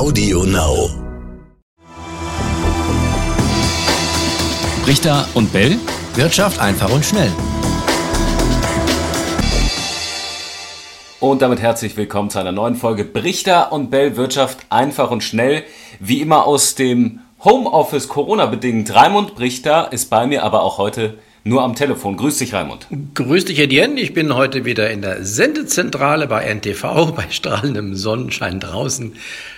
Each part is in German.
Audio Now. Richter und Bell. Wirtschaft einfach und schnell. Und damit herzlich willkommen zu einer neuen Folge Brichter und Bell Wirtschaft einfach und schnell. Wie immer aus dem Homeoffice Corona bedingt. Raimund Brichter ist bei mir aber auch heute nur am Telefon. Grüß dich, Raimund. Grüß dich, Etienne. Ich bin heute wieder in der Sendezentrale bei NTV, bei strahlendem Sonnenschein draußen.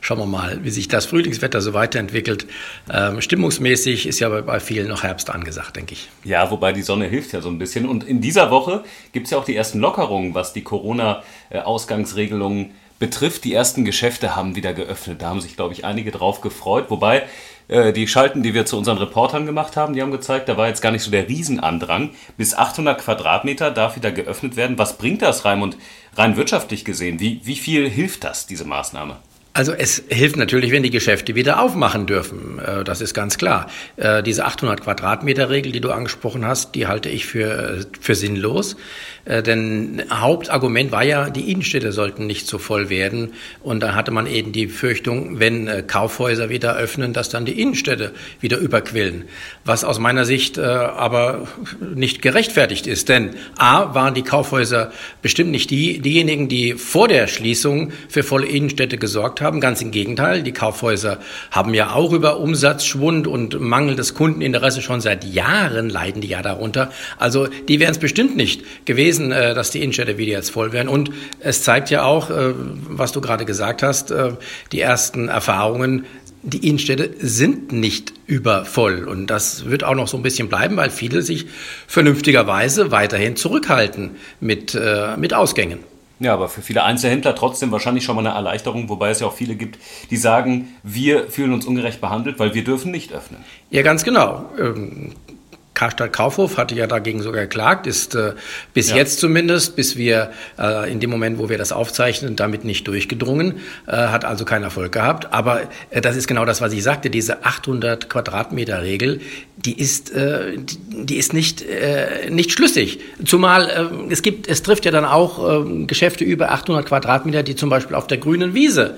Schauen wir mal, wie sich das Frühlingswetter so weiterentwickelt. Ähm, stimmungsmäßig ist ja bei, bei, vielen noch Herbst angesagt, denke ich. Ja, wobei die Sonne hilft ja so ein bisschen. Und in dieser Woche gibt es ja auch die ersten Lockerungen, was die Corona-Ausgangsregelungen betrifft. Die ersten Geschäfte haben wieder geöffnet. Da haben sich, glaube ich, einige drauf gefreut. Wobei äh, die Schalten, die wir zu unseren Reportern gemacht haben, die haben gezeigt, da war jetzt gar nicht so der Riesenandrang. Bis 800 Quadratmeter darf wieder geöffnet werden. Was bringt das, Raimund, rein wirtschaftlich gesehen? Wie, wie viel hilft das, diese Maßnahme? Also es hilft natürlich, wenn die Geschäfte wieder aufmachen dürfen. Äh, das ist ganz klar. Äh, diese 800 Quadratmeter Regel, die du angesprochen hast, die halte ich für, für sinnlos. Äh, denn Hauptargument war ja, die Innenstädte sollten nicht so voll werden. Und da hatte man eben die Befürchtung, wenn Kaufhäuser wieder öffnen, dass dann die Innenstädte wieder überquillen. Was aus meiner Sicht aber nicht gerechtfertigt ist. Denn A, waren die Kaufhäuser bestimmt nicht die, diejenigen, die vor der Schließung für volle Innenstädte gesorgt haben. Ganz im Gegenteil. Die Kaufhäuser haben ja auch über Umsatzschwund und mangelndes Kundeninteresse schon seit Jahren leiden die ja darunter. Also die wären es bestimmt nicht gewesen äh, dass die Innenstädte wieder jetzt voll werden. Und es zeigt ja auch, äh, was du gerade gesagt hast, äh, die ersten Erfahrungen die Innenstädte sind nicht übervoll. Und das wird auch noch so ein bisschen bleiben, weil viele sich vernünftigerweise weiterhin zurückhalten mit, äh, mit Ausgängen. Ja, aber für viele Einzelhändler trotzdem wahrscheinlich schon mal eine Erleichterung, wobei es ja auch viele gibt, die sagen, wir fühlen uns ungerecht behandelt, weil wir dürfen nicht öffnen. Ja, ganz genau. Ähm, Karstadt Kaufhof hatte ja dagegen sogar geklagt, ist äh, bis ja. jetzt zumindest, bis wir äh, in dem Moment, wo wir das aufzeichnen, damit nicht durchgedrungen, äh, hat also keinen Erfolg gehabt. Aber äh, das ist genau das, was ich sagte, diese 800 Quadratmeter Regel, die ist, äh, die, die ist nicht, äh, nicht schlüssig. Zumal es gibt, es trifft ja dann auch äh, Geschäfte über 800 Quadratmeter, die zum Beispiel auf der grünen Wiese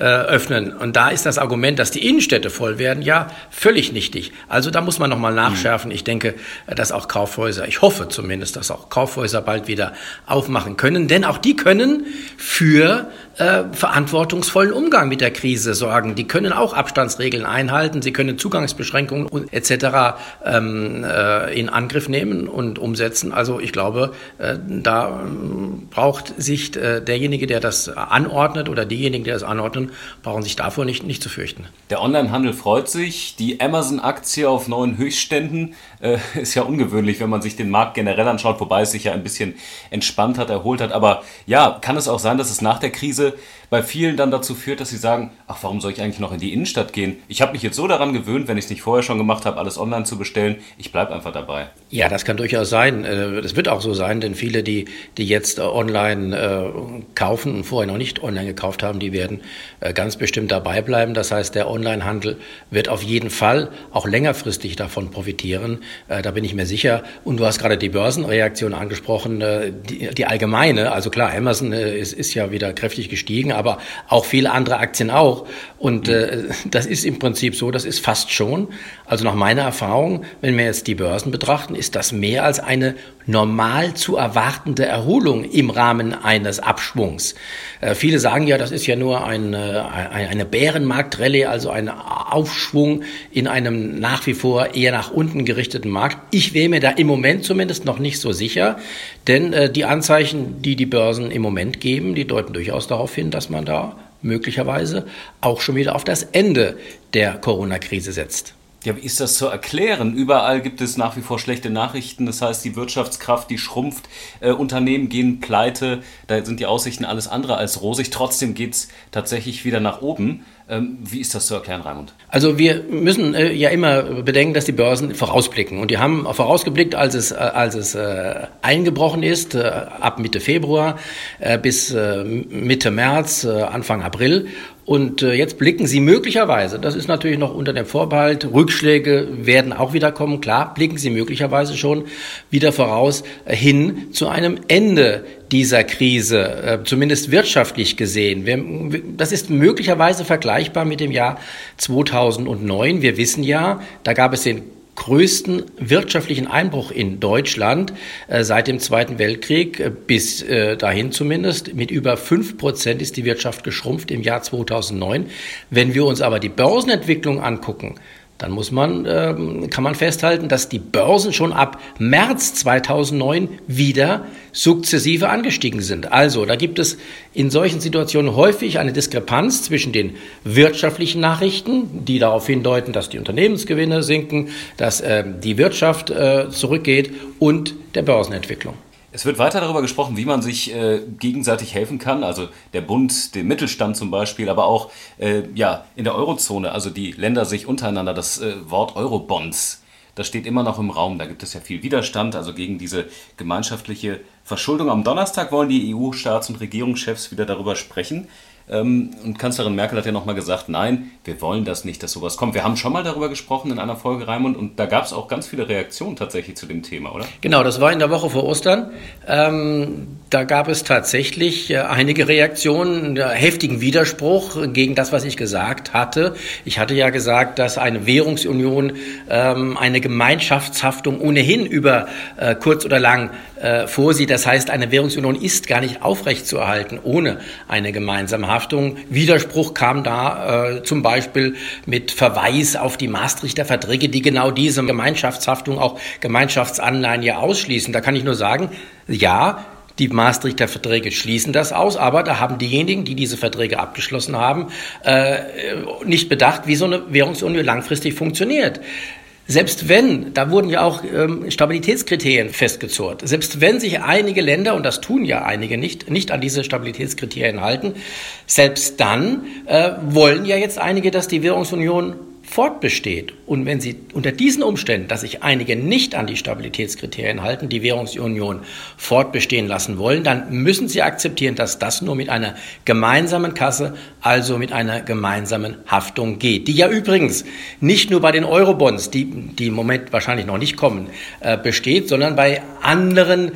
öffnen. Und da ist das Argument, dass die Innenstädte voll werden, ja völlig nichtig. Also da muss man nochmal nachschärfen. Ich denke, dass auch Kaufhäuser, ich hoffe zumindest, dass auch Kaufhäuser bald wieder aufmachen können, denn auch die können für äh, verantwortungsvollen Umgang mit der Krise sorgen. Die können auch Abstandsregeln einhalten, sie können Zugangsbeschränkungen etc. Ähm, äh, in Angriff nehmen und umsetzen. Also ich glaube, äh, da äh, braucht sich äh, derjenige, der das anordnet oder diejenigen, die das anordnen, brauchen sich davor nicht, nicht zu fürchten. Der Onlinehandel freut sich. Die Amazon-Aktie auf neuen Höchstständen äh, ist ja ungewöhnlich, wenn man sich den Markt generell anschaut, wobei es sich ja ein bisschen entspannt hat, erholt hat. Aber ja, kann es auch sein, dass es nach der Krise bei vielen dann dazu führt, dass sie sagen, ach, warum soll ich eigentlich noch in die Innenstadt gehen? Ich habe mich jetzt so daran gewöhnt, wenn ich es nicht vorher schon gemacht habe, alles online zu bestellen, ich bleibe einfach dabei. Ja, das kann durchaus sein. Äh, das wird auch so sein, denn viele, die, die jetzt online äh, kaufen und vorher noch nicht online gekauft haben, die werden äh, ganz bestimmt dabei bleiben. Das heißt, der Onlinehandel wird auf jeden Fall auch längerfristig davon profitieren. Da bin ich mir sicher. Und du hast gerade die Börsenreaktion angesprochen, die, die allgemeine. Also klar, Amazon ist, ist ja wieder kräftig gestiegen, aber auch viele andere Aktien auch. Und äh, das ist im Prinzip so, das ist fast schon. Also nach meiner Erfahrung, wenn wir jetzt die Börsen betrachten, ist das mehr als eine normal zu erwartende Erholung im Rahmen eines Abschwungs. Äh, viele sagen ja, das ist ja nur ein, äh, eine Bärenmarktrallye, also ein Aufschwung in einem nach wie vor eher nach unten gerichteten Markt. Ich wäre mir da im Moment zumindest noch nicht so sicher, denn äh, die Anzeichen, die die Börsen im Moment geben, die deuten durchaus darauf hin, dass man da möglicherweise auch schon wieder auf das Ende der Corona-Krise setzt. Ja, wie ist das zu erklären? Überall gibt es nach wie vor schlechte Nachrichten. Das heißt, die Wirtschaftskraft, die schrumpft, äh, Unternehmen gehen pleite, da sind die Aussichten alles andere als rosig. Trotzdem geht es tatsächlich wieder nach oben. Ähm, wie ist das zu erklären, Raimund? Also wir müssen äh, ja immer bedenken, dass die Börsen vorausblicken. Und die haben vorausgeblickt, als es, äh, als es äh, eingebrochen ist, ab Mitte Februar bis Mitte März, Anfang April. Und jetzt blicken sie möglicherweise, das ist natürlich noch unter dem Vorbehalt, Rückschläge werden auch wieder kommen, klar, blicken sie möglicherweise schon wieder voraus hin zu einem Ende dieser Krise, zumindest wirtschaftlich gesehen. Das ist möglicherweise vergleichbar vergleichbar mit dem Jahr 2009. Wir wissen ja, da gab es den größten wirtschaftlichen Einbruch in Deutschland äh, seit dem Zweiten Weltkrieg, äh, bis äh, dahin zumindest. Mit über fünf Prozent ist die Wirtschaft geschrumpft im Jahr 2009. Wenn wir uns aber die Börsenentwicklung angucken, dann muss man, ähm, kann man festhalten, dass die Börsen schon ab März 2009 wieder sukzessive angestiegen sind. Also da gibt es in solchen Situationen häufig eine Diskrepanz zwischen den wirtschaftlichen Nachrichten, die darauf hindeuten, dass die Unternehmensgewinne sinken, dass äh, die Wirtschaft äh, zurückgeht und der Börsenentwicklung. Es wird weiter darüber gesprochen, wie man sich äh, gegenseitig helfen kann. Also der Bund, den Mittelstand zum Beispiel, aber auch äh, ja, in der Eurozone, also die Länder sich untereinander. Das äh, Wort Eurobonds, das steht immer noch im Raum. Da gibt es ja viel Widerstand, also gegen diese gemeinschaftliche Verschuldung. Am Donnerstag wollen die EU-Staats- und Regierungschefs wieder darüber sprechen. Ähm, und Kanzlerin Merkel hat ja nochmal gesagt, nein, wir wollen das nicht, dass sowas kommt. Wir haben schon mal darüber gesprochen in einer Folge, Raimund, und da gab es auch ganz viele Reaktionen tatsächlich zu dem Thema, oder? Genau, das war in der Woche vor Ostern. Ähm, da gab es tatsächlich äh, einige Reaktionen, heftigen Widerspruch gegen das, was ich gesagt hatte. Ich hatte ja gesagt, dass eine Währungsunion ähm, eine Gemeinschaftshaftung ohnehin über äh, kurz oder lang äh, vorsieht. Das heißt, eine Währungsunion ist gar nicht aufrechtzuerhalten ohne eine gemeinsame Haftung. Widerspruch kam da äh, zum Beispiel mit Verweis auf die Maastrichter Verträge, die genau diese Gemeinschaftshaftung, auch Gemeinschaftsanleihen ja ausschließen. Da kann ich nur sagen, ja, die Maastrichter Verträge schließen das aus, aber da haben diejenigen, die diese Verträge abgeschlossen haben, äh, nicht bedacht, wie so eine Währungsunion langfristig funktioniert. Selbst wenn, da wurden ja auch ähm, Stabilitätskriterien festgezurrt, selbst wenn sich einige Länder, und das tun ja einige nicht, nicht an diese Stabilitätskriterien halten, selbst dann äh, wollen ja jetzt einige, dass die Währungsunion fortbesteht und wenn Sie unter diesen Umständen, dass sich einige nicht an die Stabilitätskriterien halten, die Währungsunion fortbestehen lassen wollen, dann müssen Sie akzeptieren, dass das nur mit einer gemeinsamen Kasse, also mit einer gemeinsamen Haftung geht. Die ja übrigens nicht nur bei den Eurobonds, die, die im Moment wahrscheinlich noch nicht kommen, äh, besteht, sondern bei anderen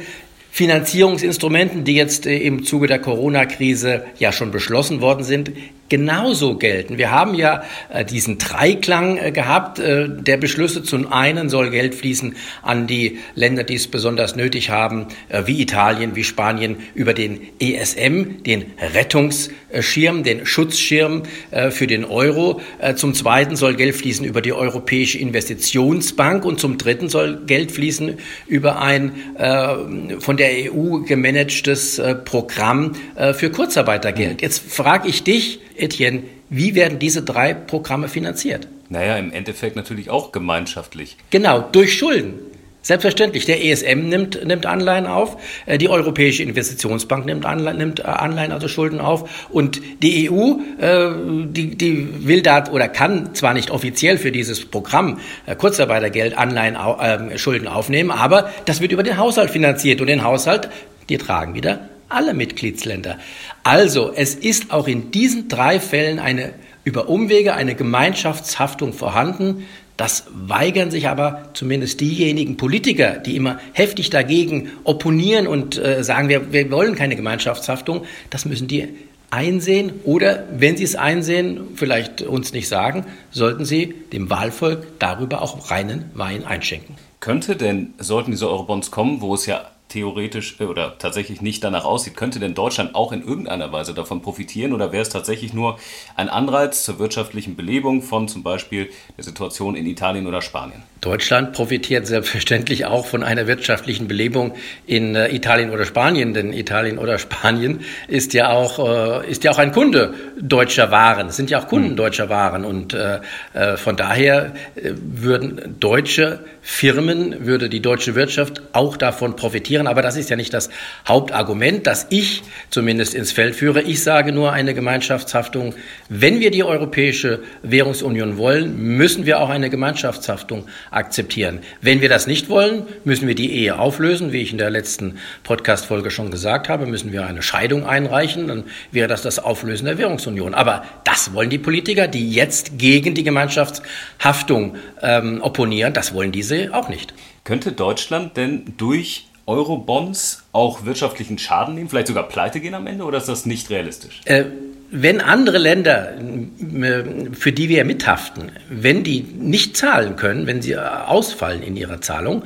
Finanzierungsinstrumenten, die jetzt äh, im Zuge der Corona-Krise ja schon beschlossen worden sind, genauso gelten. Wir haben ja äh, diesen Dreiklang äh, gehabt der Beschlüsse. Zum einen soll Geld fließen an die Länder, die es besonders nötig haben, wie Italien, wie Spanien, über den ESM, den Rettungsschirm, den Schutzschirm für den Euro. Zum zweiten soll Geld fließen über die Europäische Investitionsbank und zum dritten soll Geld fließen über ein von der EU gemanagtes Programm für Kurzarbeitergeld. Jetzt frage ich dich, Etienne, wie werden diese drei Programme finanziert? Naja, im Endeffekt natürlich auch gemeinschaftlich. Genau, durch Schulden. Selbstverständlich. Der ESM nimmt, nimmt Anleihen auf, äh, die Europäische Investitionsbank nimmt Anleihen, nimmt äh, Anleihen, also Schulden auf und die EU, äh, die, die will da oder kann zwar nicht offiziell für dieses Programm Kurzarbeitergeld Anleihen, äh, Schulden aufnehmen, aber das wird über den Haushalt finanziert und den Haushalt, die tragen wieder alle Mitgliedsländer. Also, es ist auch in diesen drei Fällen eine über Umwege eine Gemeinschaftshaftung vorhanden. Das weigern sich aber zumindest diejenigen Politiker, die immer heftig dagegen opponieren und äh, sagen, wir, wir wollen keine Gemeinschaftshaftung. Das müssen die einsehen oder wenn sie es einsehen, vielleicht uns nicht sagen, sollten sie dem Wahlvolk darüber auch reinen Wein einschenken. Könnte denn, sollten diese Eurobonds kommen, wo es ja theoretisch äh, oder tatsächlich nicht danach aussieht, könnte denn Deutschland auch in irgendeiner Weise davon profitieren oder wäre es tatsächlich nur ein Anreiz zur wirtschaftlichen Belebung von zum Beispiel der Situation in Italien oder Spanien? Deutschland profitiert selbstverständlich auch von einer wirtschaftlichen Belebung in äh, Italien oder Spanien, denn Italien oder Spanien ist ja auch, äh, ist ja auch ein Kunde deutscher Waren, es sind ja auch Kunden hm. deutscher Waren und von daher würden deutsche Firmen, würde die deutsche Wirtschaft auch davon profitieren, aber das ist ja nicht das Hauptargument, das ich zumindest ins Feld führe. Ich sage nur eine Gemeinschaftshaftung. Wenn wir die Europäische Währungsunion wollen, müssen wir auch eine Gemeinschaftshaftung akzeptieren. Wenn wir das nicht wollen, müssen wir die Ehe auflösen. Wie ich in der letzten Podcast-Folge schon gesagt habe, müssen wir eine Scheidung einreichen. Dann wäre das das Auflösen der Währungsunion. Aber das wollen die Politiker, die jetzt gegen die Gemeinschaftshaftung ähm, opponieren. Das wollen diese auch nicht. Könnte Deutschland denn durch Eurobonds auch wirtschaftlichen Schaden nehmen, vielleicht sogar pleite gehen am Ende, oder ist das nicht realistisch? Äh, wenn andere Länder, für die wir mithaften, wenn die nicht zahlen können, wenn sie ausfallen in ihrer Zahlung,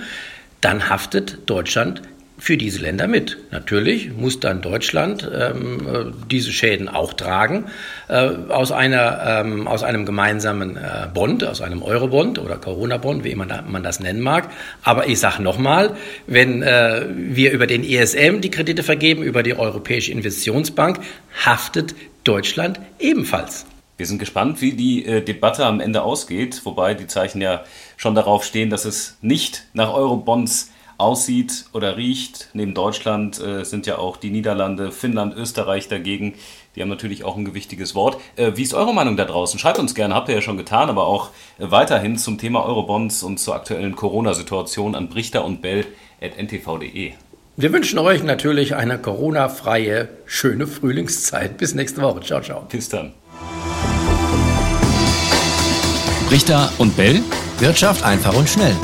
dann haftet Deutschland für diese Länder mit. Natürlich muss dann Deutschland ähm, äh, diese Schäden auch tragen äh, aus, einer, ähm, aus einem gemeinsamen äh, Bond, aus einem Eurobond oder Corona-Bond, wie immer man das nennen mag. Aber ich sage nochmal, wenn äh, wir über den ESM die Kredite vergeben, über die Europäische Investitionsbank, haftet Deutschland ebenfalls. Wir sind gespannt, wie die äh, Debatte am Ende ausgeht, wobei die Zeichen ja schon darauf stehen, dass es nicht nach Eurobonds aussieht oder riecht. Neben Deutschland äh, sind ja auch die Niederlande, Finnland, Österreich dagegen. Die haben natürlich auch ein gewichtiges Wort. Äh, wie ist eure Meinung da draußen? Schreibt uns gerne, habt ihr ja schon getan, aber auch äh, weiterhin zum Thema Eurobonds und zur aktuellen Corona-Situation an brichter und bell.ntv.de. Wir wünschen euch natürlich eine Corona-freie, schöne Frühlingszeit. Bis nächste Woche. Ciao, ciao. Bis dann. Brichter und Bell. Wirtschaft einfach und schnell.